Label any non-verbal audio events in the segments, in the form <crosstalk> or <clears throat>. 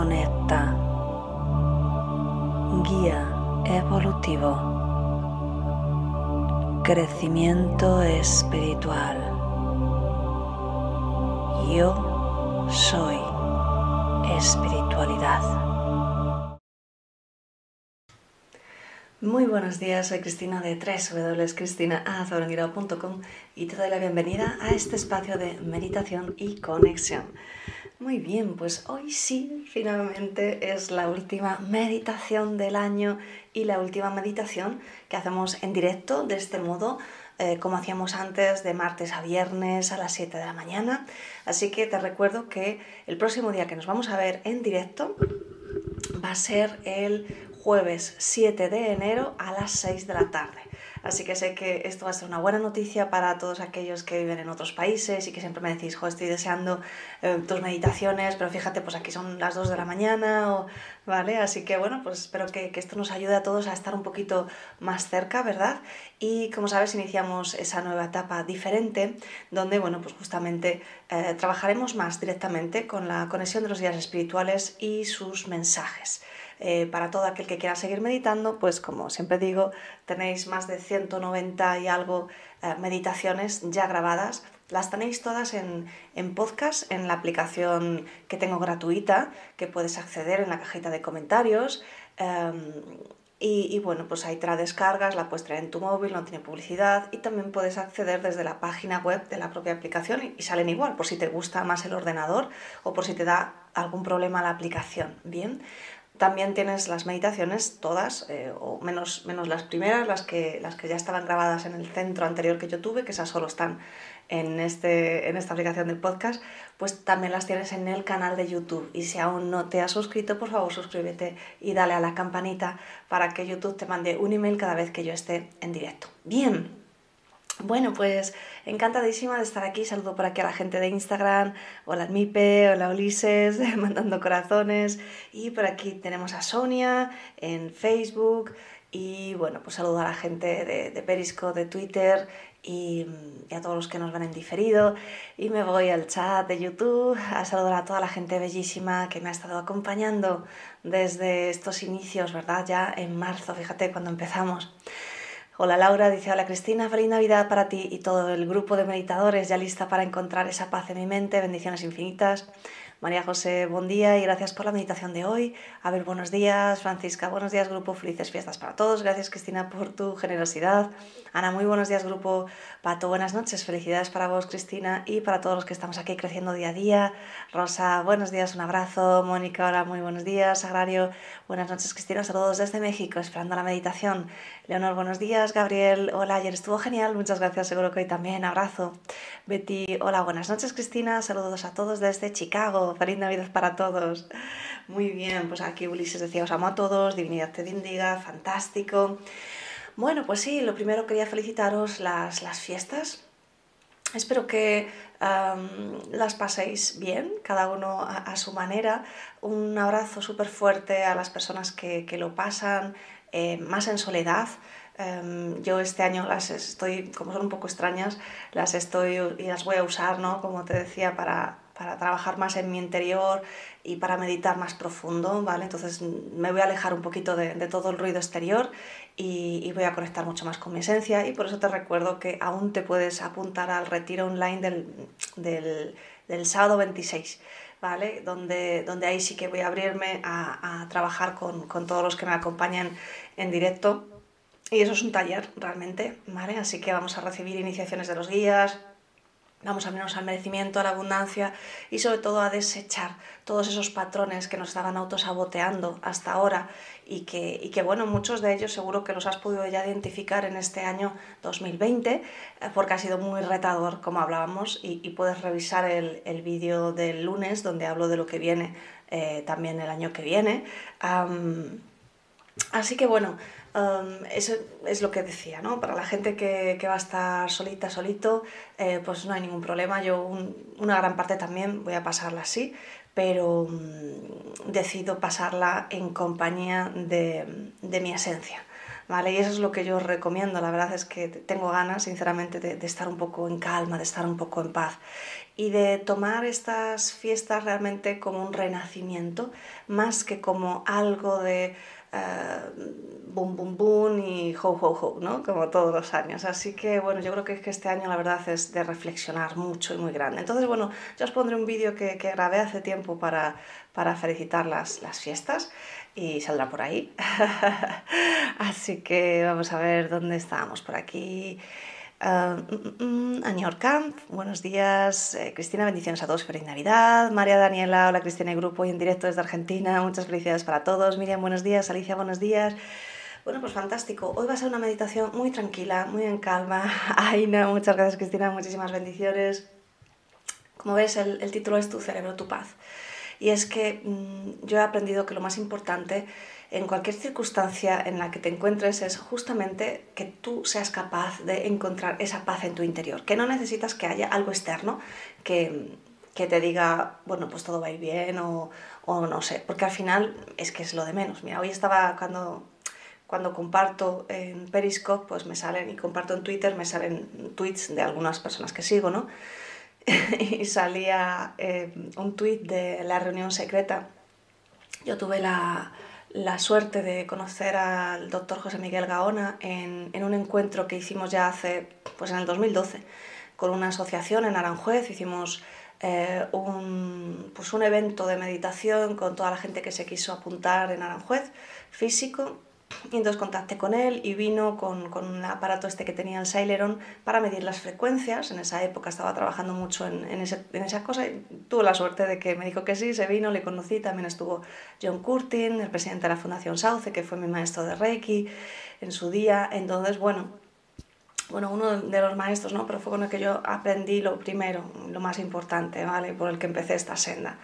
conecta, guía evolutivo, crecimiento espiritual. Yo soy espiritualidad. Muy buenos días, soy Cristina de www.cristinaazoronguirao.com y te doy la bienvenida a este espacio de meditación y conexión. Muy bien, pues hoy sí, finalmente es la última meditación del año y la última meditación que hacemos en directo de este modo, eh, como hacíamos antes, de martes a viernes a las 7 de la mañana. Así que te recuerdo que el próximo día que nos vamos a ver en directo va a ser el jueves 7 de enero a las 6 de la tarde. Así que sé que esto va a ser una buena noticia para todos aquellos que viven en otros países y que siempre me decís, jo, estoy deseando eh, tus meditaciones, pero fíjate, pues aquí son las 2 de la mañana, o, ¿vale? Así que bueno, pues espero que, que, esto nos ayude a todos a estar un poquito más cerca, ¿verdad? Y como sabes, iniciamos esa nueva etapa diferente, donde, bueno, pues justamente eh, trabajaremos más directamente con la conexión de los guías espirituales y sus mensajes. Eh, para todo aquel que quiera seguir meditando, pues como siempre digo, tenéis más de 190 y algo eh, meditaciones ya grabadas Las tenéis todas en, podcast, en la aplicación que tengo gratuita, que puedes acceder en la cajita de comentarios. Em, y, bueno, pues ahí te la descargas, la puedes traer en tu móvil, no tiene publicidad y también puedes acceder desde la página web de la propia aplicación y salen igual, por si te gusta más el ordenador o por si te da algún problema la aplicación. Bien, también tienes las meditaciones, todas, eh, o menos, menos las primeras, las que, las que ya estaban grabadas en el centro anterior que yo tuve, que esas solo están en, este, en esta aplicación del podcast, pues también las tienes en el canal de YouTube. Y si aún no te has suscrito, por favor suscríbete y dale a la campanita para que YouTube te mande un email cada vez que yo esté en directo. Bien, bueno, pues encantadísima de estar aquí. Saludo por aquí a la gente de Instagram. Hola Mipe, hola Ulises, <laughs> mandando corazones. Y por aquí tenemos a Sonia en Facebook. Y bueno, pues saludo a la gente de, Perisco, de Twitter y, a todos los que nos ven en diferido. Y me voy al chat de YouTube a saludar a toda la gente bellísima que me ha estado acompañando desde estos inicios, ¿verdad? Ya en marzo, fíjate, cuando empezamos. Hola Laura, dice hola Cristina, feliz Navidad para ti y todo el grupo de meditadores ya lista para encontrar esa paz en mi mente, bendiciones infinitas. María José, buen día y gracias por la meditación de hoy. A ver, buenos días. Francisca, buenos días, grupo. Felices fiestas para todos. Gracias, Cristina, por tu generosidad. Ana, muy buenos días, grupo. Pato, buenas noches. Felicidades para vos, Cristina, y para todos los que estamos aquí creciendo día a día. Rosa, buenos días, un abrazo. Mónica, hola, muy buenos días. Agrario, buenas noches, Cristina. Saludos desde México, esperando la meditación. Leonor, buenos días. Gabriel, hola, ayer estuvo genial. Muchas gracias, seguro que hoy también. Abrazo. Betty, hola, buenas noches, Cristina. Saludos a todos desde Chicago. Feliz Navidad para todos. Muy bien, pues aquí Ulises decía, os amo a todos, divinidad te bendiga, fantástico. Bueno, pues sí, lo primero quería felicitaros las, las fiestas. Espero que las paséis bien, cada uno a, su manera. Un abrazo súper fuerte a las personas que, que lo pasan eh, más en soledad. yo este año las estoy, como son un poco extrañas, las estoy y las voy a usar, ¿no? Como te decía, para, para trabajar más en mi interior y para meditar más profundo, ¿vale? Entonces me voy a alejar un poquito de, todo el ruido exterior y, voy a conectar mucho más con mi esencia y por eso te recuerdo que aún te puedes apuntar al retiro online del, sábado 26. ¿Vale? Donde, donde ahí sí que voy a abrirme a, trabajar con, con, todos los que me acompañan en directo. Y eso es un taller realmente, ¿vale? Así que vamos a recibir iniciaciones de los guías, Vamos a abrirnos al merecimiento, a la abundancia y sobre todo a desechar todos esos patrones que nos estaban autosaboteando hasta ahora y que, y que, bueno, muchos de ellos seguro que los has podido ya identificar en este año 2020 eh, porque ha sido muy retador, como hablábamos, y, puedes revisar el, el vídeo del lunes donde hablo de lo que viene eh, también el año que viene. así que bueno, eso es lo que decía, ¿no? Para la gente que, va a estar solita, solito, eh, pues no hay ningún problema. Yo una gran parte también voy a pasarla así, pero mm, decido pasarla en compañía de, mi esencia. ¿Vale? Y eso es lo que yo recomiendo. La verdad es que tengo ganas, sinceramente, de, de estar un poco en calma, de estar un poco en paz y de tomar estas fiestas realmente como un renacimiento, más que como algo de uh, boom, boom, boom y ho, ho, ho, ¿no? Como todos los años. Así que, bueno, yo creo que, que este año la verdad es de reflexionar mucho y muy grande. Entonces, bueno, yo os pondré un vídeo que, que grabé hace tiempo para, para felicitar las, las fiestas y saldrá por ahí. <laughs> Así que vamos a ver dónde estamos. Por aquí. Uh, mm, Camp, buenos días. Eh, Cristina, bendiciones a todos, feliz Navidad. María Daniela, hola Cristina y grupo y en directo desde Argentina, muchas felicidades para todos. Miriam, buenos días. Alicia, buenos días. Bueno, pues fantástico. Hoy va a ser una meditación muy tranquila, muy en calma. <laughs> Aina, muchas gracias Cristina, muchísimas bendiciones. Como ves, el, el título es Tu cerebro, tu paz. Y es que mm, yo he aprendido que lo más importante en cualquier circunstancia en la que te encuentres es justamente que tú seas capaz de encontrar esa paz en tu interior, que no necesitas que haya algo externo que, que te diga, bueno, pues todo va a ir bien o, o, no sé, porque al final es que es lo de menos. Mira, hoy estaba cuando, cuando comparto en Periscope, pues me salen, y comparto en Twitter, me salen tweets de algunas personas que sigo, ¿no? <laughs> y salía eh, un tweet de la reunión secreta. Yo tuve la, la suerte de conocer al doctor José Miguel Gaona en, en, un encuentro que hicimos ya hace, pues en el 2012, con una asociación en Aranjuez, hicimos eh, un, pues un evento de meditación con toda la gente que se quiso apuntar en Aranjuez, físico, y entonces contacté con él y vino con, con un aparato este que tenía el Saileron para medir las frecuencias. En esa época estaba trabajando mucho en, en, ese, en esa cosa y tuve la suerte de que me dijo que sí, se vino, le conocí. También estuvo John Curtin, el presidente de la Fundación Sauce, que fue mi maestro de Reiki en su día. Entonces, bueno, bueno, uno de los maestros, ¿no? Pero fue con el que yo aprendí lo primero, lo más importante, ¿vale? Por el que empecé esta senda.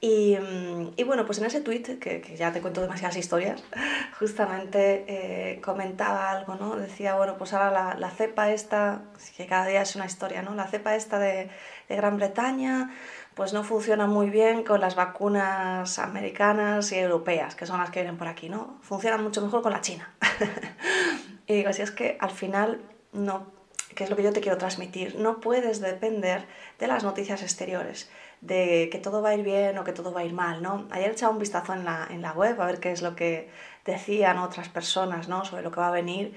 Y, mm, y, bueno, pues en ese tweet, que, que, ya te cuento demasiadas historias, <laughs> justamente eh, comentaba algo, ¿no? Decía, bueno, pues ahora la, la, cepa esta, que cada día es una historia, ¿no? La cepa esta de, de, Gran Bretaña, pues no funciona muy bien con las vacunas americanas y europeas, que son las que vienen por aquí, ¿no? Funciona mucho mejor con la China. <laughs> y digo, si es que al final no, que es lo que yo te quiero transmitir, no puedes depender de las noticias exteriores de que todo va a ir bien o que todo va a ir mal, ¿no? Ayer echaba un vistazo en la, en la web a ver qué es lo que decían otras personas, ¿no? Sobre lo que va a venir.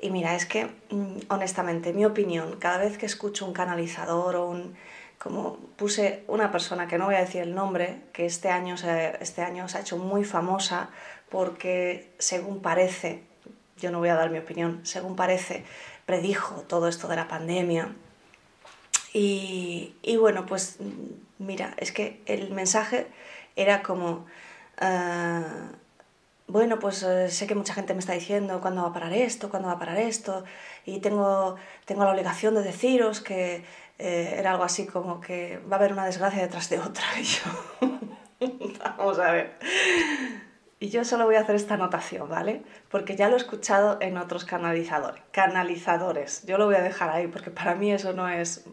Y mira, es que, mm, honestamente, mi opinión, cada vez que escucho un canalizador o un... Como puse una persona, que no voy a decir el nombre, que este año se, este año se ha hecho muy famosa porque, según parece, yo no voy a dar mi opinión, según parece, predijo todo esto de la pandemia. Y, bueno, pues mira, es que el mensaje era como, uh, bueno, pues uh, sé que mucha gente me está diciendo cuándo va a parar esto, cuándo va a parar esto, y tengo, tengo la obligación de deciros que eh, era algo así como que va a haber una desgracia detrás de otra. <laughs> Y yo, vamos a ver. Y yo solo voy a hacer esta anotación, ¿vale? Porque ya lo he escuchado en otros canalizadores. Canalizadores. Yo lo voy a dejar ahí porque para mí eso no es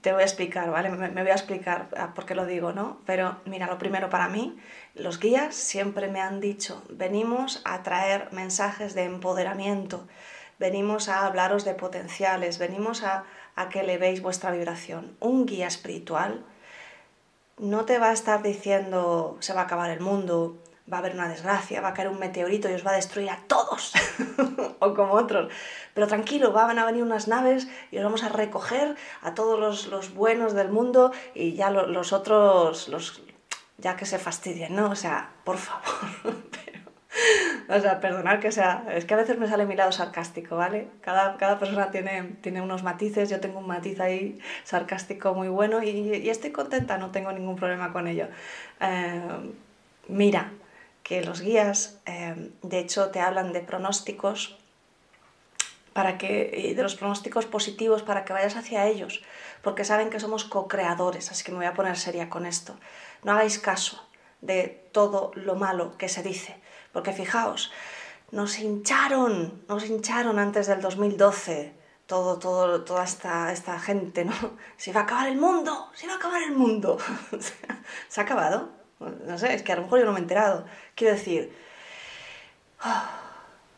te voy a explicar, ¿vale? Me, voy a explicar por qué lo digo, ¿no? Pero mira, lo primero para mí, los guías siempre me han dicho, venimos a traer mensajes de empoderamiento, venimos a hablaros de potenciales, venimos a, a que le veis vuestra vibración. Un guía espiritual no te va a estar diciendo se va a acabar el mundo, va a haber una desgracia, va a caer un meteorito y os va a destruir a todos, <laughs> o como otros. Pero tranquilo, van a venir unas naves y os vamos a recoger a todos los, los buenos del mundo y ya los, otros, los, ya que se fastidien, ¿no? O sea, por favor. <laughs> o sea, perdonar que sea, es que a veces me sale mi lado sarcástico, ¿vale? Cada, cada persona tiene, tiene unos matices, yo tengo un matiz ahí sarcástico muy bueno y, y estoy contenta, no tengo ningún problema con ello. Eh, mira, que los guías, eh, de hecho, te hablan de pronósticos para que, de los pronósticos positivos para que vayas hacia ellos, porque saben que somos co-creadores, así que me voy a poner seria con esto. No hagáis caso de todo lo malo que se dice, porque fijaos, nos hincharon, nos hincharon antes del 2012, todo, todo, toda esta, esta gente, ¿no? <laughs> Se va a acabar el mundo, se va a acabar el mundo. <laughs> ¿Se ha acabado? No sé, es que a lo mejor yo no me he enterado. Quiero decir, oh,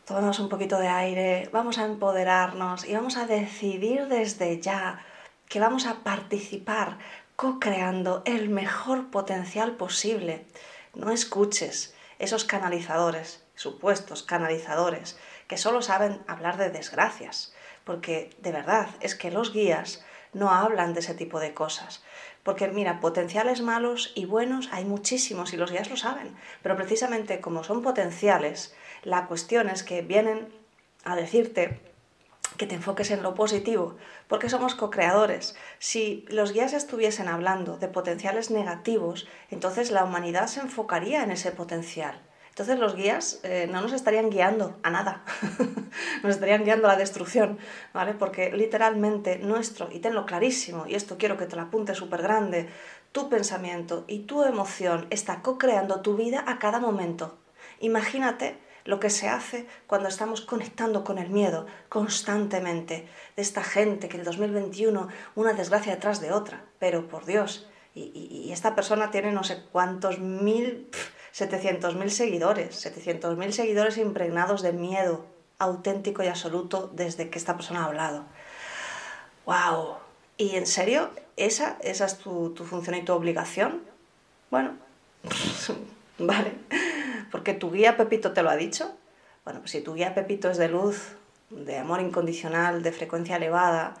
tomamos un poquito de aire, vamos a empoderarnos y vamos a decidir desde ya que vamos a participar co-creando el mejor potencial posible. No escuches esos canalizadores, supuestos canalizadores, que solo saben hablar de desgracias, porque de verdad es que los guías no hablan de ese tipo de cosas. Porque mira, potenciales malos y buenos hay muchísimos y los guías lo saben, pero precisamente como son potenciales, la cuestión es que vienen a decirte que te enfoques en lo positivo, porque somos co-creadores. Si los guías estuviesen hablando de potenciales negativos, entonces la humanidad se enfocaría en ese potencial. Entonces los guías eh, no nos estarían guiando a nada, <laughs> nos estarían guiando a la destrucción, ¿vale? Porque literalmente nuestro, y tenlo clarísimo, y esto quiero que te lo apunte súper grande, tu pensamiento y tu emoción está co-creando tu vida a cada momento. Imagínate lo que se hace cuando estamos conectando con el miedo constantemente de esta gente que en el 2021 una desgracia detrás de otra, pero por Dios, y, esta persona tiene no sé cuántos mil... 700.000 seguidores, 700.000 seguidores impregnados de miedo auténtico y absoluto desde que esta persona ha hablado. ¡Wow! ¿Y en serio? ¿Esa, esa es tu, tu función y tu obligación? Bueno, <laughs> vale. Porque tu guía Pepito te lo ha dicho. Bueno, pues si tu guía Pepito es de luz, de amor incondicional, de frecuencia elevada,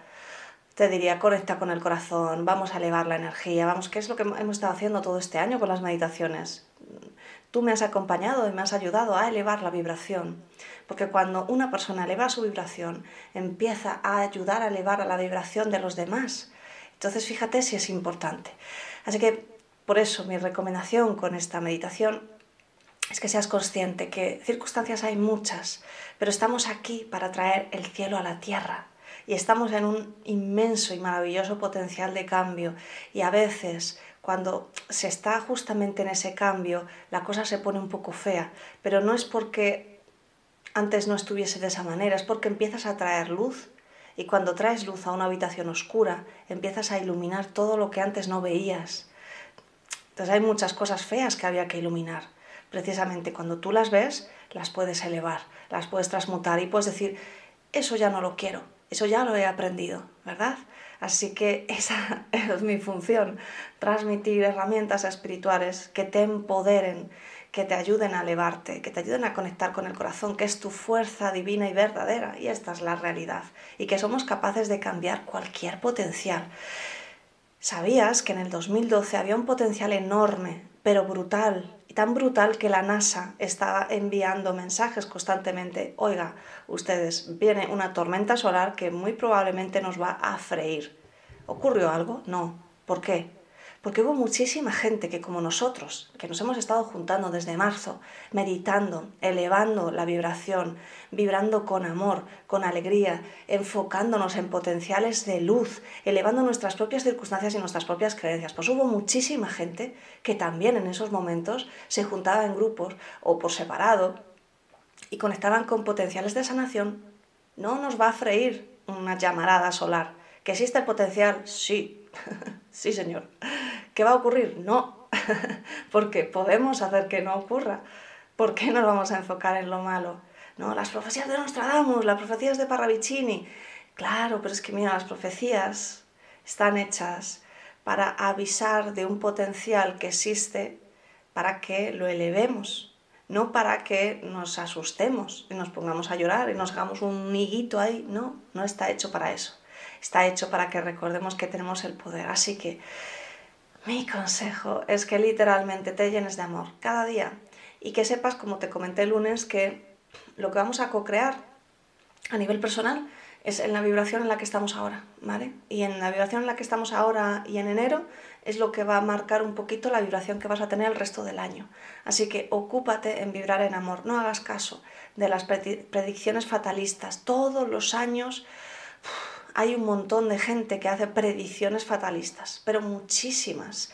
te diría, conecta con el corazón, vamos a elevar la energía, vamos, ¿qué es lo que hemos estado haciendo todo este año con las meditaciones? Tú me has acompañado y me has ayudado a elevar la vibración. Porque cuando una persona eleva su vibración, empieza a ayudar a elevar a la vibración de los demás. Entonces fíjate si es importante. Así que por eso mi recomendación con esta meditación es que seas consciente que circunstancias hay muchas, pero estamos aquí para traer el cielo a la tierra y estamos en un inmenso y maravilloso potencial de cambio y a veces cuando se está justamente en ese cambio la cosa se pone un poco fea, pero no es porque antes no estuviese de esa manera, es porque empiezas a traer luz y cuando traes luz a una habitación oscura empiezas a iluminar todo lo que antes no veías. Entonces hay muchas cosas feas que había que iluminar precisamente cuando tú las ves, las puedes elevar, las puedes transmutar y puedes decir, eso ya no lo quiero, eso ya lo he aprendido, ¿verdad? Así que esa <laughs> es mi función, transmitir herramientas espirituales que te empoderen, que te ayuden a elevarte, que te ayuden a conectar con el corazón, que es tu fuerza divina y verdadera, y esta es la realidad, y que somos capaces de cambiar cualquier potencial. ¿Sabías que en el 2012 había un potencial enorme, pero brutal, tan brutal que la NASA estaba enviando mensajes constantemente, oiga, ustedes, viene una tormenta solar que muy probablemente nos va a freír. ¿Ocurrió algo? No. ¿Por qué? Porque hubo muchísima gente que como nosotros, que nos hemos estado juntando desde marzo, meditando, elevando la vibración, vibrando con amor, con alegría, enfocándonos en potenciales de luz, elevando nuestras propias circunstancias y nuestras propias creencias. Pues hubo muchísima gente que también en esos momentos se juntaba en grupos o por separado y conectaban con potenciales de sanación. No nos va a freír una llamarada solar. ¿Que existe el potencial? Sí, <laughs> sí señor. ¿Qué va a ocurrir? No, <laughs> porque podemos hacer que no ocurra. ¿Por qué nos vamos a enfocar en lo malo? No, las profecías de Nostradamus, las profecías de Parravicini. Claro, pero es que mira, las profecías están hechas para avisar de un potencial que existe para que lo elevemos, no para que nos asustemos y nos pongamos a llorar y nos hagamos un niguito ahí. No, no está hecho para eso. Está hecho para que recordemos que tenemos el poder. Así que mi consejo es que literalmente te llenes de amor cada día y que sepas, como te comenté el lunes, que lo que vamos a co-crear a nivel personal es en la vibración en la que estamos ahora, ¿vale? Y en la vibración en la que estamos ahora y en enero es lo que va a marcar un poquito la vibración que vas a tener el resto del año. Así que ocúpate en vibrar en amor, no hagas caso de las predicciones fatalistas. Todos los años hay un montón de gente que hace predicciones fatalistas, pero muchísimas.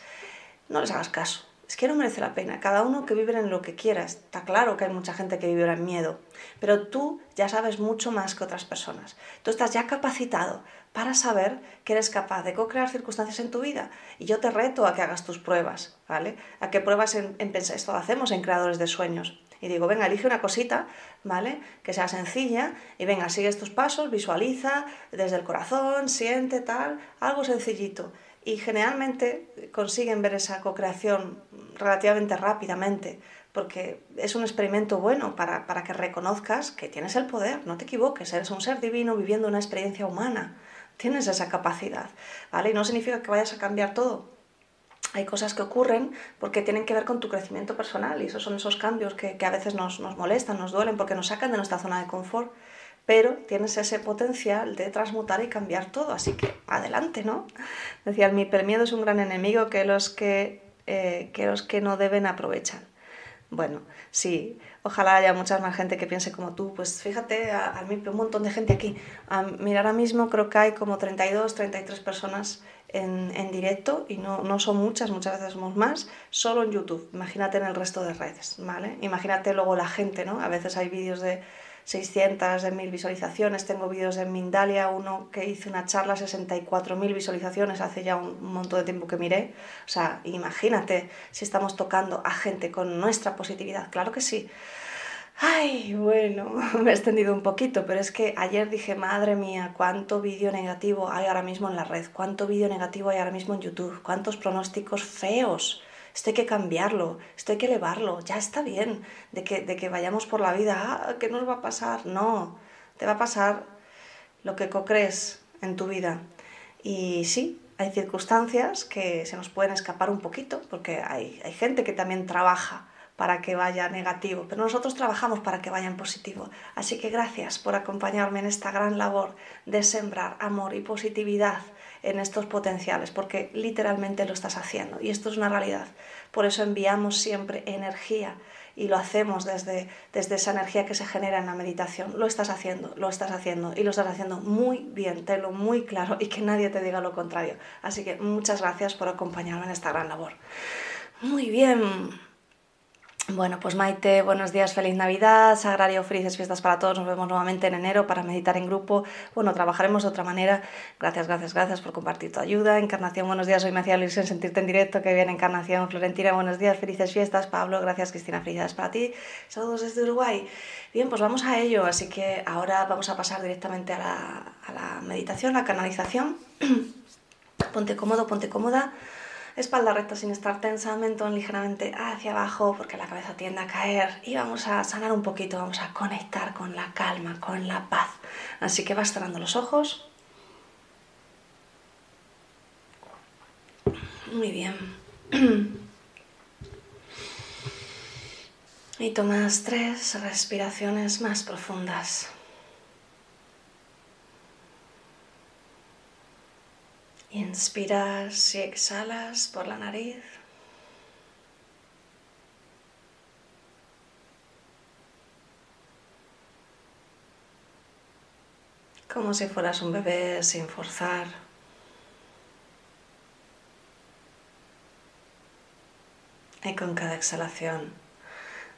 No les hagas caso. Es que no merece la pena. Cada uno que vive en lo que quiera. Está claro que hay mucha gente que vive en miedo, pero tú ya sabes mucho más que otras personas. Tú estás ya capacitado para saber que eres capaz de co-crear circunstancias en tu vida. Y yo te reto a que hagas tus pruebas, ¿vale? A que pruebas en, en pensar. Esto lo hacemos en creadores de sueños y digo, venga, elige una cosita, ¿vale? Que sea sencilla y venga, sigue estos pasos, visualiza desde el corazón, siente tal, algo sencillito. Y generalmente consiguen ver esa co-creación relativamente rápidamente, porque es un experimento bueno para, para que reconozcas que tienes el poder, no te equivoques, eres un ser divino viviendo una experiencia humana, tienes esa capacidad, ¿vale? Y no significa que vayas a cambiar todo, hay cosas que ocurren porque tienen que ver con tu crecimiento personal y esos son esos cambios que, a veces nos, nos, molestan, nos duelen porque nos sacan de nuestra zona de confort, pero tienes ese potencial de transmutar y cambiar todo, así que adelante, ¿no? Decía, mi miedo es un gran enemigo que los que, eh, que los que no deben aprovechan. Bueno, sí, ojalá haya mucha más gente que piense como tú. Pues fíjate, a, mí un montón de gente aquí. A, mira, ahora mismo creo que hay como 32, 33 personas en, en directo y no, no, son muchas, muchas veces somos más, solo en YouTube. Imagínate en el resto de redes, ¿vale? Imagínate luego la gente, ¿no? A veces hay vídeos de 600, de 1000 visualizaciones, tengo vídeos de Mindalia, uno que hice una charla, 64.000 visualizaciones, hace ya un montón de tiempo que miré. O sea, imagínate si estamos tocando a gente con nuestra positividad, claro que sí. Ay, bueno, <laughs> me he extendido un poquito, pero es que ayer dije, madre mía, cuánto vídeo negativo hay ahora mismo en la red, cuánto vídeo negativo hay ahora mismo en YouTube, cuántos pronósticos feos. Esto hay que cambiarlo, esto hay que elevarlo, ya está bien de que, de que vayamos por la vida, ah, ¿qué nos va a pasar? No, te va a pasar lo que co-crees en tu vida. Y sí, hay circunstancias que se nos pueden escapar un poquito, porque hay, hay gente que también trabaja para que vaya negativo, pero nosotros trabajamos para que vaya en positivo. Así que gracias por acompañarme en esta gran labor de sembrar amor y positividad en estos potenciales, porque literalmente lo estás haciendo y esto es una realidad. Por eso enviamos siempre energía y lo hacemos desde, desde esa energía que se genera en la meditación. Lo estás haciendo, lo estás haciendo y lo estás haciendo muy bien, lo muy claro y que nadie te diga lo contrario. Así que muchas gracias por acompañarme en esta gran labor. Muy bien. Bueno, pues Maite, buenos días, feliz Navidad, Sagrario, felices fiestas para todos. Nos vemos nuevamente en enero para meditar en grupo. Bueno, trabajaremos de otra manera. Gracias, gracias, gracias por compartir tu ayuda. Encarnación, buenos días. Hoy me hacía ilusión sentirte en directo. Que bien, Encarnación. Florentina, buenos días, felices fiestas. Pablo, gracias, Cristina, felicidades para ti. Saludos desde Uruguay. Bien, pues vamos a ello. Así que ahora vamos a pasar directamente a la, a meditación, la canalización. <clears throat> ponte cómodo, ponte cómoda espalda recta sin estar tensa, mentón ligeramente hacia abajo porque la cabeza tiende a caer y vamos a sanar un poquito, vamos a conectar con la calma, con la paz. Así que vas cerrando los ojos. Muy bien. <clears throat> Y tomas tres respiraciones más profundas. Inspiras y exhalas por la nariz. Como si fueras un bebé sin forzar. Y con cada exhalación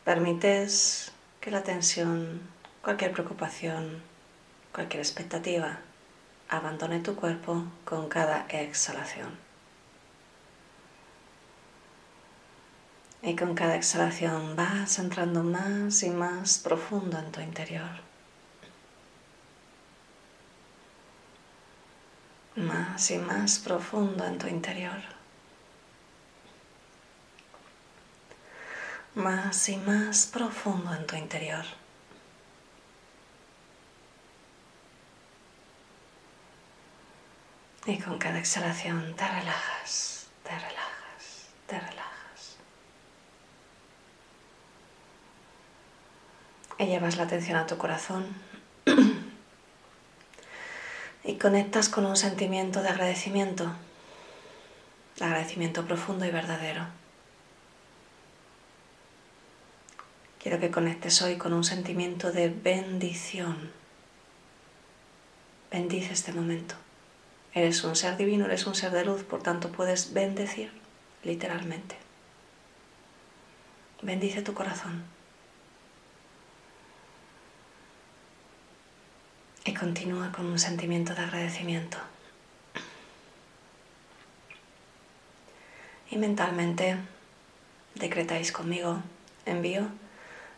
permites que la tensión, cualquier preocupación, cualquier expectativa abandone tu cuerpo con cada exhalación. Y con cada exhalación vas entrando más y más profundo en tu interior. Más y más profundo en tu interior. Más y más profundo en tu interior. Y con cada exhalación te relajas, te relajas, te relajas. Y llevas la atención a tu corazón <clears throat> y conectas con un sentimiento de agradecimiento, de agradecimiento profundo y verdadero. Quiero que conectes hoy con un sentimiento de bendición. Bendice este momento. Eres un ser divino, eres un ser de luz, por tanto puedes bendecir literalmente. Bendice tu corazón. Y continúa con un sentimiento de agradecimiento. Y mentalmente decretáis conmigo, envío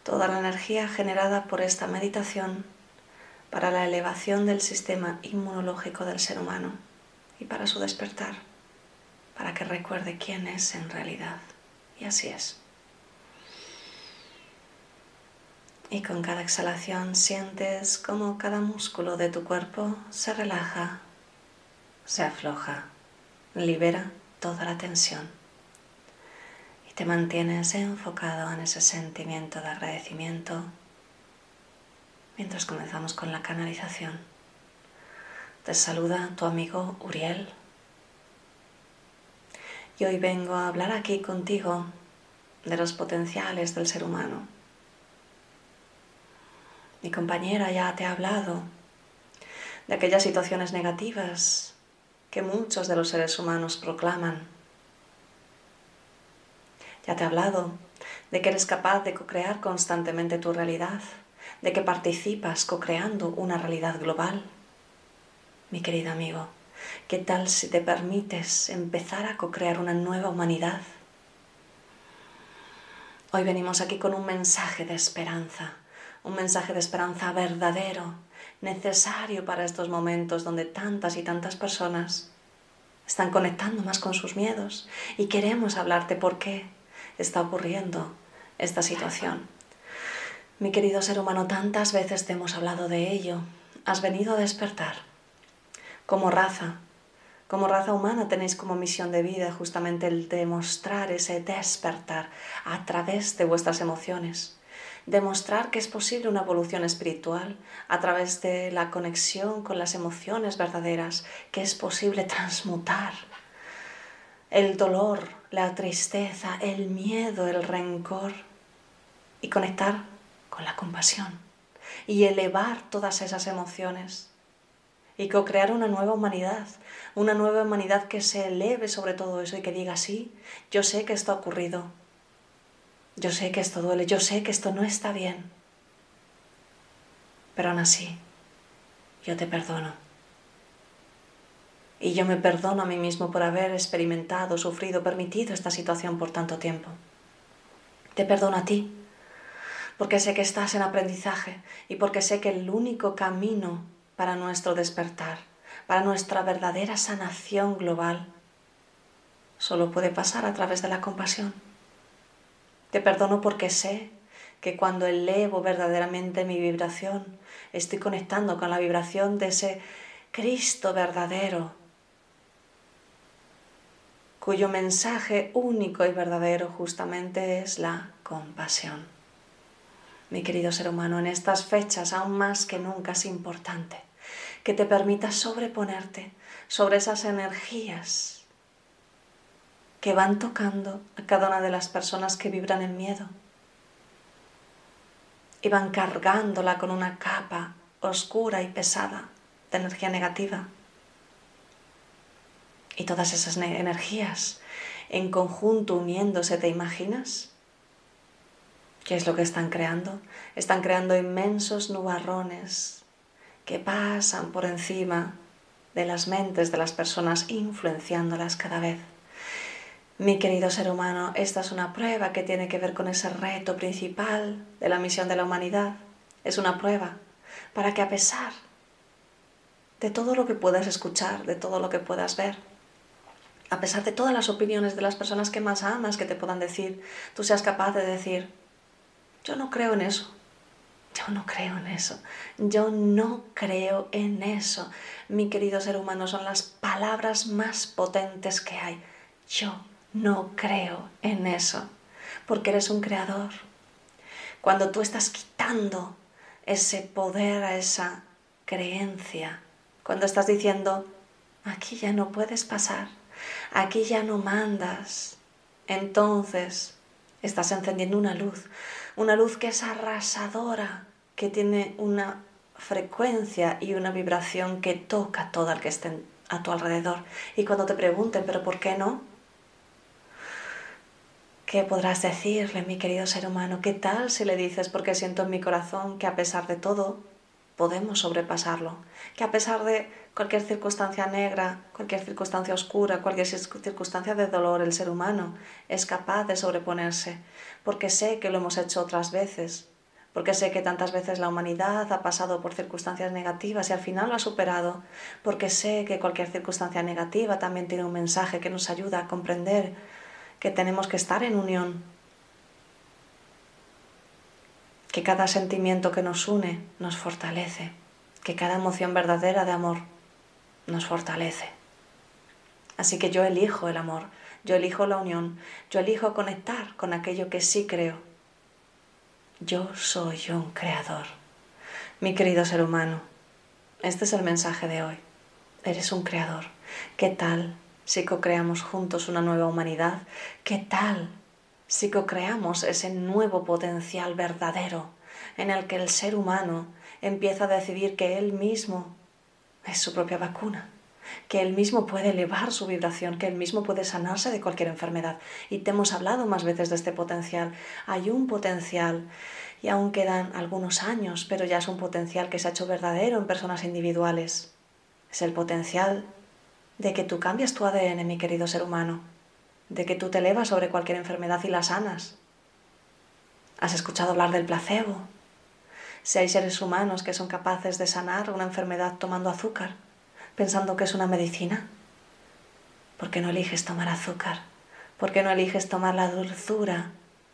toda la energía generada por esta meditación para la elevación del sistema inmunológico del ser humano y para su despertar, para que recuerde quién es en realidad. Y así es. Y con cada exhalación sientes como cada músculo de tu cuerpo se relaja, se afloja, libera toda la tensión. Y te mantienes enfocado en ese sentimiento de agradecimiento mientras comenzamos con la canalización. Te saluda tu amigo Uriel. Y hoy vengo a hablar aquí contigo de los potenciales del ser humano. Mi compañera ya te ha hablado de aquellas situaciones negativas que muchos de los seres humanos proclaman. Ya te ha hablado de que eres capaz de co-crear constantemente tu realidad de que participas co-creando una realidad global. Mi querido amigo, ¿qué tal si te permites empezar a co-crear una nueva humanidad? Hoy venimos aquí con un mensaje de esperanza, un mensaje de esperanza verdadero, necesario para estos momentos donde tantas y tantas personas están conectando más con sus miedos y queremos hablarte por qué está ocurriendo esta situación. Mi querido ser humano, tantas veces te hemos hablado de ello. Has venido a despertar. Como raza, Como raza humana tenéis como misión de vida justamente el demostrar ese despertar a través de vuestras emociones. Demostrar que es posible una evolución espiritual a través de la conexión con las emociones verdaderas, que es posible transmutar el dolor, la tristeza, el miedo, el rencor y conectar con la compasión y elevar todas esas emociones y co-crear una nueva humanidad, una nueva humanidad que se eleve sobre todo eso y que diga, sí, yo sé que esto ha ocurrido, yo sé que esto duele, yo sé que esto no está bien, pero aún así, yo te perdono. Y yo me perdono a mí mismo por haber experimentado, sufrido, permitido esta situación por tanto tiempo. Te perdono a ti, porque sé que estás en aprendizaje y porque sé que el único camino para nuestro despertar, para nuestra verdadera sanación global, solo puede pasar a través de la compasión. Te perdono porque sé que cuando elevo verdaderamente mi vibración, estoy conectando con la vibración de ese Cristo verdadero, cuyo mensaje único y verdadero justamente es la compasión. Mi querido ser humano, en estas fechas aún más que nunca es importante que te permitas sobreponerte sobre esas energías que van tocando a cada una de las personas que vibran el miedo y van cargándola con una capa oscura y pesada de energía negativa. Y todas esas energías en conjunto uniéndose, ¿te imaginas? ¿Qué es lo que están creando? Están creando inmensos nubarrones que pasan por encima de las mentes de las personas, influenciándolas cada vez. Mi querido ser humano, esta es una prueba que tiene que ver con ese reto principal de la misión de la humanidad. Es una prueba para que a pesar de todo lo que puedas escuchar, de todo lo que puedas ver, a pesar de todas las opiniones de las personas que más amas que te puedan decir, tú seas capaz de decir, yo no creo en eso. Yo no creo en eso. Yo no creo en eso. Mi querido ser humano, son las palabras más potentes que hay. Yo no creo en eso. Porque eres un creador. Cuando tú estás quitando ese poder a esa creencia, cuando estás diciendo, aquí ya no puedes pasar, aquí ya no mandas, entonces estás encendiendo una luz, una luz que es arrasadora, que tiene una frecuencia y una vibración que toca todo el que esté a tu alrededor. Y cuando te pregunten, pero ¿por qué no? ¿Qué podrás decirle, mi querido ser humano? ¿Qué tal si le dices, porque siento en mi corazón que a pesar de todo, podemos sobrepasarlo? Que a pesar de cualquier circunstancia negra, cualquier circunstancia oscura, cualquier circunstancia de dolor, el ser humano es capaz de sobreponerse, porque sé que lo hemos hecho otras veces, porque sé que tantas veces la humanidad ha pasado por circunstancias negativas y al final lo ha superado, porque sé que cualquier circunstancia negativa también tiene un mensaje que nos ayuda a comprender que tenemos que estar en unión, que cada sentimiento que nos une nos fortalece, que cada emoción verdadera de amor nos fortalece. Así que yo elijo el amor, yo elijo la unión, yo elijo conectar con aquello que sí creo. Yo soy un creador. Mi querido ser humano, este es el mensaje de hoy. Eres un creador. ¿Qué tal si co-creamos juntos una nueva humanidad? ¿Qué tal si co-creamos ese nuevo potencial verdadero en el que el ser humano empieza a decidir que él mismo es su propia vacuna, que él mismo puede elevar su vibración, que él mismo puede sanarse de cualquier enfermedad. Y te hemos hablado más veces de este potencial. Hay un potencial y aún quedan algunos años, pero ya es un potencial que se ha hecho verdadero en personas individuales. Es el potencial de que tú cambias tu ADN, mi querido ser humano, de que tú te elevas sobre cualquier enfermedad y la sanas. ¿Has escuchado hablar del placebo? Si hay seres humanos que son capaces de sanar una enfermedad tomando azúcar, pensando que es una medicina. ¿Por qué no eliges tomar azúcar? ¿Por qué no eliges tomar la dulzura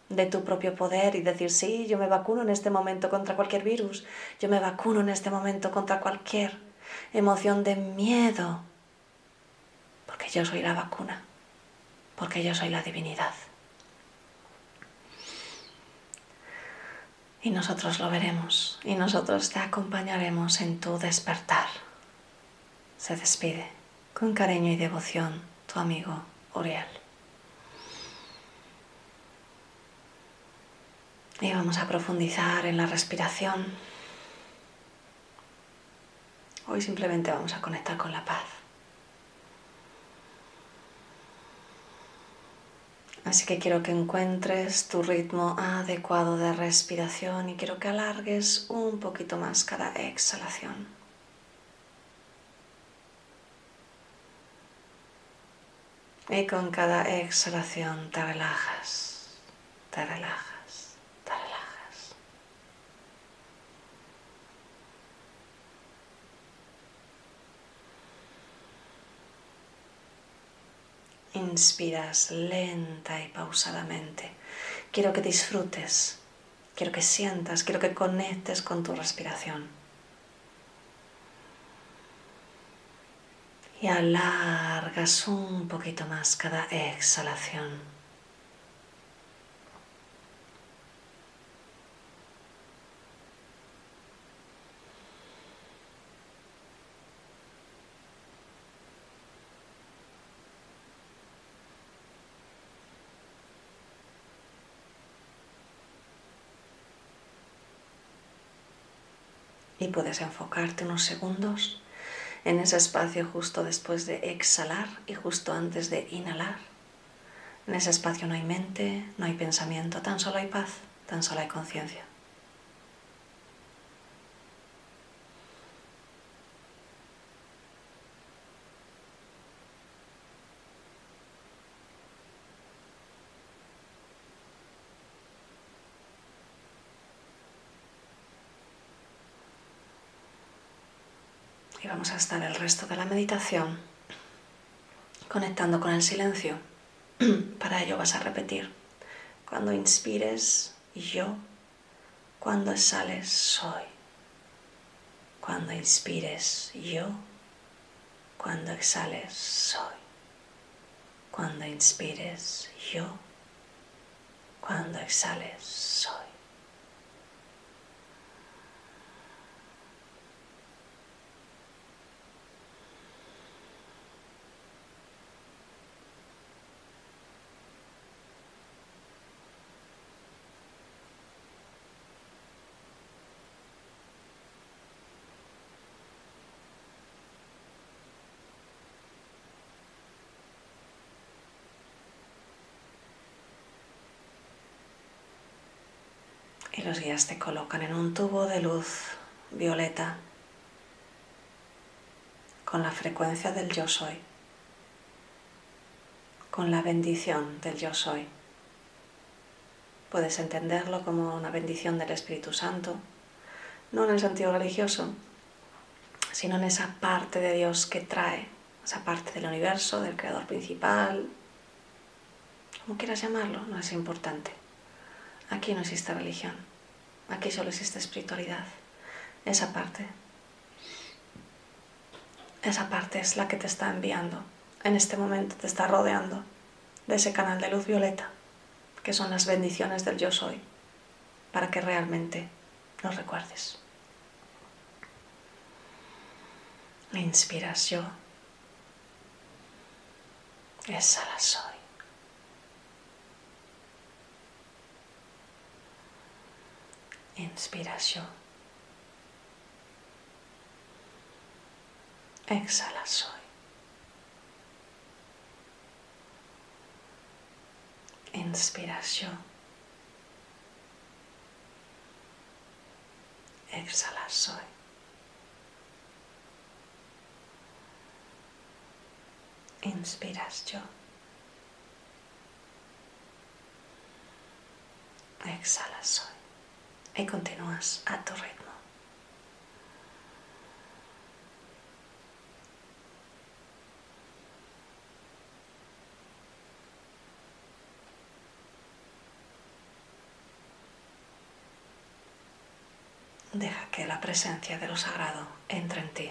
de tu propio poder y decir, sí, yo me vacuno en este momento contra cualquier virus, yo me vacuno en este momento contra cualquier emoción de miedo? porque yo soy la vacuna, porque yo soy la divinidad. Y nosotros lo veremos y nosotros te acompañaremos en tu despertar. Se despide con cariño y devoción tu amigo Uriel. Y vamos a profundizar en la respiración. Hoy simplemente vamos a conectar con la paz. Así que quiero que encuentres tu ritmo adecuado de respiración y quiero que alargues un poquito más cada exhalación. Y con cada exhalación te relajas, te relajas, te relajas. Inspiras lenta y pausadamente. Quiero que disfrutes, quiero que sientas, quiero que conectes con tu respiración. y alargas un poquito más cada exhalación. Y puedes enfocarte unos segundos en ese espacio justo después de exhalar y justo antes de inhalar. En ese espacio no hay mente, no hay pensamiento, tan solo hay paz, tan solo hay conciencia. Y vamos a estar el resto de la meditación conectando con el silencio. <clears throat> Para ello vas a repetir, cuando inspires, yo, cuando exhales, soy. Cuando inspires, yo, cuando exhales, soy. Cuando inspires, yo, cuando exhales, soy. Y los guías te colocan en un tubo de luz violeta con la frecuencia del yo soy, con la bendición del yo soy. Puedes entenderlo como una bendición del Espíritu Santo, no en el sentido religioso, sino en esa parte de Dios que trae, esa parte del universo, del creador principal, como quieras llamarlo, no es importante. Aquí no existe religión, aquí solo existe espiritualidad. Esa parte, esa parte es la que te está enviando, en este momento te está rodeando de ese canal de luz violeta, que son las bendiciones del yo soy, para que realmente lo recuerdes. Inspiras yo, exhalas yo. Exhala soy. Inspiras yo. Exhala soy. Inspiras yo. Exhala soy y continúas a tu ritmo. Deja que la presencia de lo sagrado entre en ti.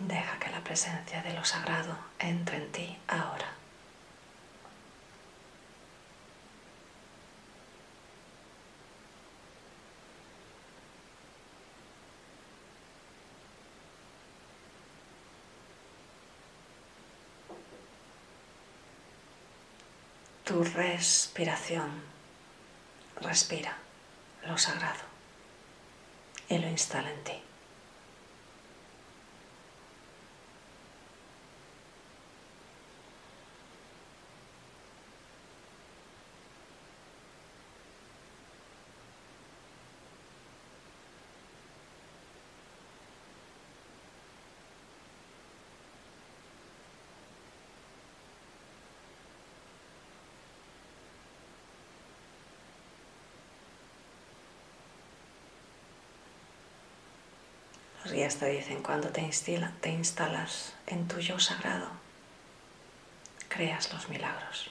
Deja que la presencia de lo sagrado entre en ti ahora. tu respiración. Respira lo sagrado y lo instala en ti. Guías te dicen cuando te, te instalas en tu yo sagrado, creas los milagros.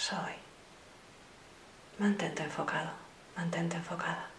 Soy. Mantente enfocado, mantente enfocada.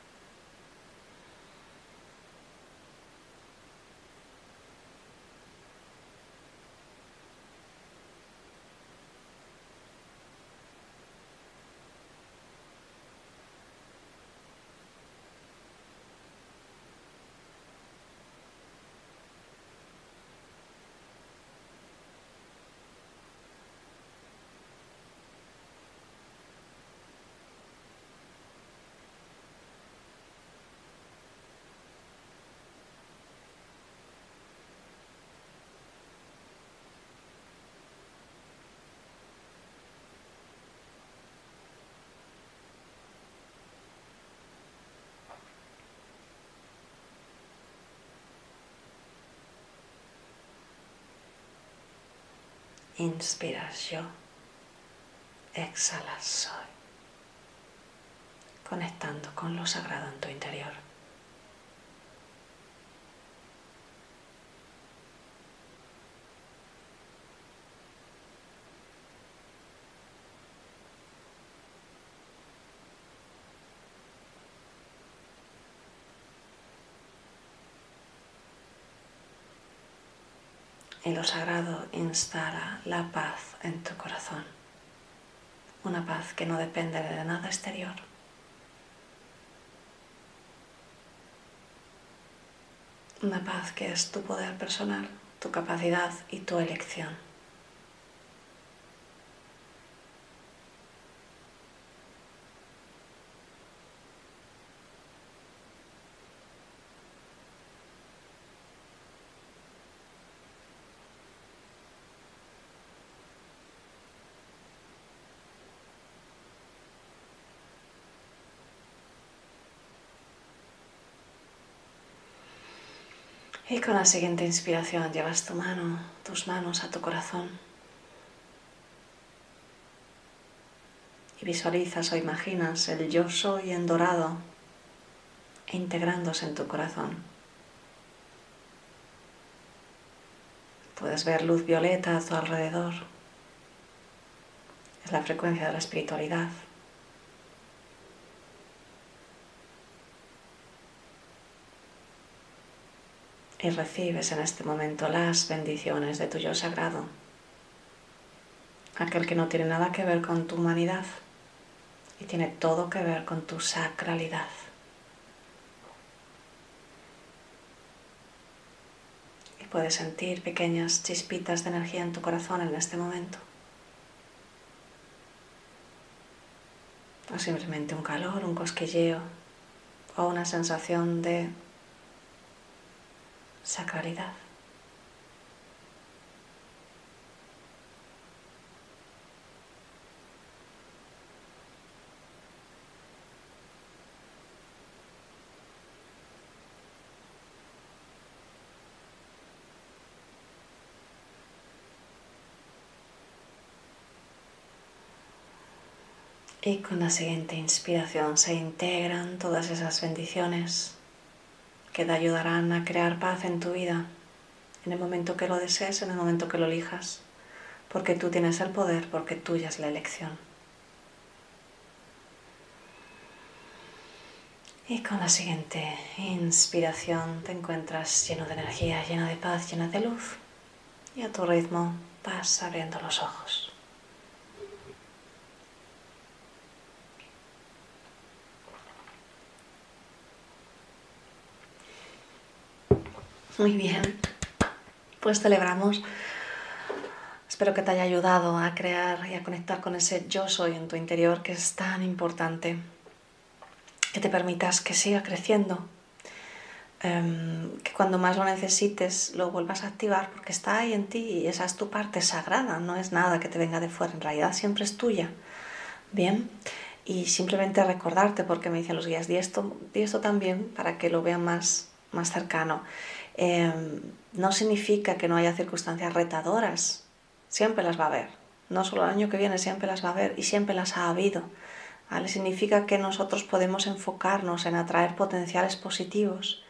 Inspiras yo, exhalas soy, conectando con lo sagrado en tu interior. Y lo sagrado instala la paz en tu corazón. Una paz que no depende de nada exterior. Una paz que es tu poder personal, tu capacidad y tu elección. Y con la siguiente inspiración llevas tu mano, tus manos a tu corazón. Y visualizas o imaginas el yo soy en dorado integrándose en tu corazón. Puedes ver luz violeta a tu alrededor. Es la frecuencia de la espiritualidad. Y recibes en este momento las bendiciones de tu yo sagrado, aquel que no tiene nada que ver con tu humanidad y tiene todo que ver con tu sacralidad. Y puedes sentir pequeñas chispitas de energía en tu corazón en este momento. o simplemente un calor, un cosquilleo o una sensación de sacralidad. Y con la siguiente inspiración se integran todas esas bendiciones que te ayudarán a crear paz en tu vida en el momento que lo desees, en el momento que lo elijas, porque tú tienes el poder, porque tuya es la elección. Y con la siguiente inspiración te encuentras lleno de energía, lleno de paz, lleno de luz. Y a tu ritmo vas abriendo los ojos. Muy bien, pues celebramos. Espero que te haya ayudado a crear y a conectar con ese yo soy en tu interior que es tan importante. Que te permitas que siga creciendo. Em, que cuando más lo necesites lo vuelvas a activar porque está ahí en ti y esa es tu parte sagrada, no es nada que te venga de fuera, en realidad siempre es tuya. Bien, y simplemente recordarte, porque me dicen los guías, di esto, di esto también para que lo vean más, más cercano. Em, no significa que no haya circunstancias retadoras, siempre las va a haber. No solo el año que viene, siempre las va a haber y siempre las ha habido. ¿vale? Significa que nosotros podemos enfocarnos en atraer potenciales positivos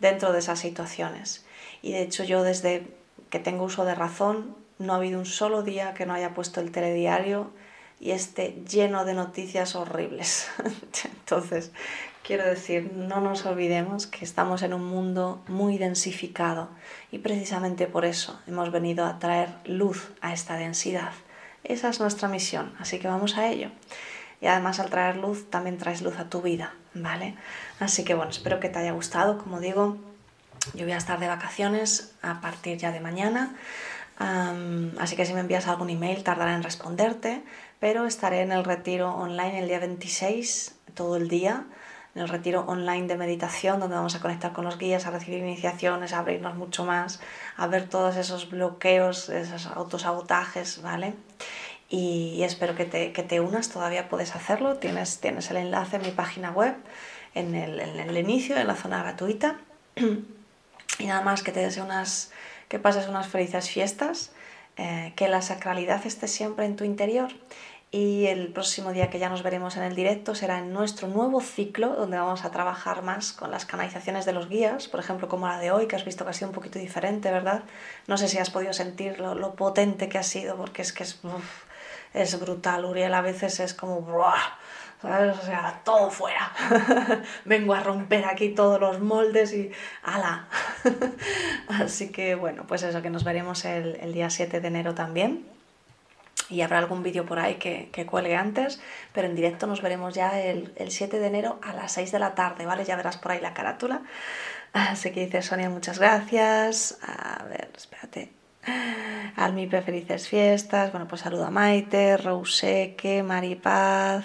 dentro de esas situaciones. Y de hecho yo desde que tengo uso de razón, no ha habido un solo día que no haya puesto el telediario y esté lleno de noticias horribles. <laughs> Entonces, Quiero decir, no nos olvidemos que estamos en un mundo muy densificado y precisamente por eso hemos venido a traer luz a esta densidad. Esa es nuestra misión, así que vamos a ello. Y además al traer luz también traes luz a tu vida, ¿vale? Así que bueno, espero que te haya gustado. Como digo, yo voy a estar de vacaciones a partir ya de mañana. así que si me envías algún email tardará en responderte, pero estaré en el retiro online el día 26, todo el día en el retiro online de meditación, donde vamos a conectar con los guías, a recibir iniciaciones, a abrirnos mucho más, a ver todos esos bloqueos, esos autosabotajes, ¿vale? Y espero que te, que te unas, todavía puedes hacerlo, tienes, tienes el enlace en mi página web, en el, en el inicio, en la zona gratuita. <clears throat> y nada más que te unas, que pases unas felices fiestas, eh, que la sacralidad esté siempre en tu interior y el próximo día que ya nos veremos en el directo será en nuestro nuevo ciclo donde vamos a trabajar más con las canalizaciones de los guías, por ejemplo como la de hoy que has visto que ha sido un poquito diferente, ¿verdad? No sé si has podido sentir lo, potente que ha sido porque es que es, brutal, Uriel a veces es como... ¿sabes? O sea, todo fuera. <laughs> Vengo a romper aquí todos los moldes y ¡ala! <laughs> Así que bueno, pues eso, que nos veremos el, el día 7 de enero también y habrá algún vídeo por ahí que, que, cuelgue antes, pero en directo nos veremos ya el, el, 7 de enero a las 6 de la tarde, ¿vale? Ya verás por ahí la carátula. Así que dice Sonia, muchas gracias. A ver, espérate. Almipe, felices fiestas. Bueno, pues saludo a Maite, Rouseque, Maripaz,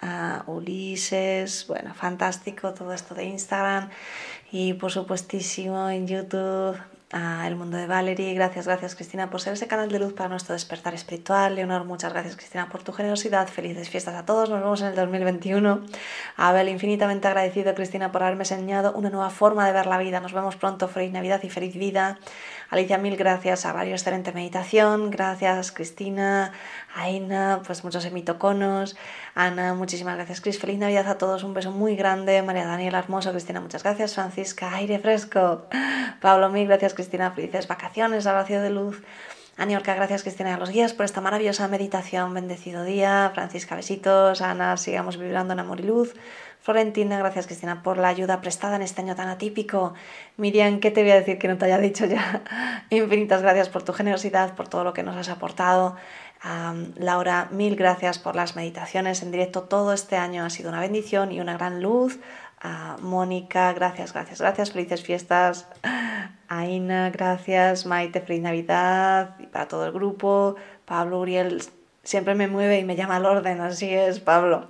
a Ulises. Bueno, fantástico todo esto de Instagram. Y por supuestísimo en YouTube a El Mundo de Valerie. Gracias, gracias Cristina por ser ese canal de luz para nuestro despertar espiritual. Leonor, muchas gracias Cristina por tu generosidad. Felices fiestas a todos. Nos vemos en el 2021. Abel, infinitamente agradecido Cristina por haberme enseñado una nueva forma de ver la vida. Nos vemos pronto. Feliz Navidad y feliz vida. Alicia, mil gracias. A varios excelente meditación. Gracias Cristina. Aina, pues muchos emitoconos. Ana, muchísimas gracias Cris. Feliz Navidad a todos. Un beso muy grande. María Daniela, hermoso. Cristina, muchas gracias. Francisca, aire fresco. Pablo, mil gracias Cristina. Felices vacaciones, abrazo de luz. Aniorca, gracias Cristina a los guías por esta maravillosa meditación. Bendecido día. Francisca, besitos. Ana, sigamos vibrando en amor y luz. Florentina, gracias Cristina por la ayuda prestada en este año tan atípico. Miriam, ¿qué te voy a decir que no te haya dicho ya? <laughs> Infinitas gracias por tu generosidad, por todo lo que nos has aportado. Laura, mil gracias por las meditaciones en directo. Todo este año ha sido una bendición y una gran luz. Mónica, gracias, gracias, gracias. Felices fiestas. Aina, gracias. Maite, feliz Navidad. Y para todo el grupo. Pablo, Uriel, siempre me mueve y me llama al orden, así es, Pablo.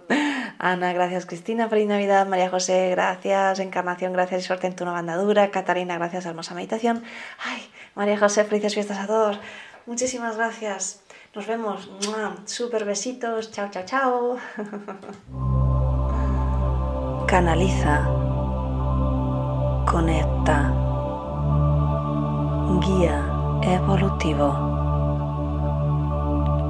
Ana, gracias Cristina, feliz Navidad. María José, gracias. Encarnación, gracias y suerte en tu nueva andadura. Catarina, gracias, hermosa meditación. Ay, María José, felices fiestas a todos. Muchísimas gracias. Nos vemos. Super besitos. Chao, chao, chao. <laughs> Canaliza. Conecta. Guía evolutivo.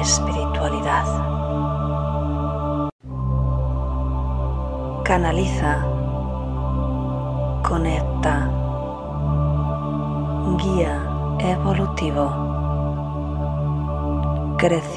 espiritualidad. Canaliza, conecta, guía evolutivo, crecimiento.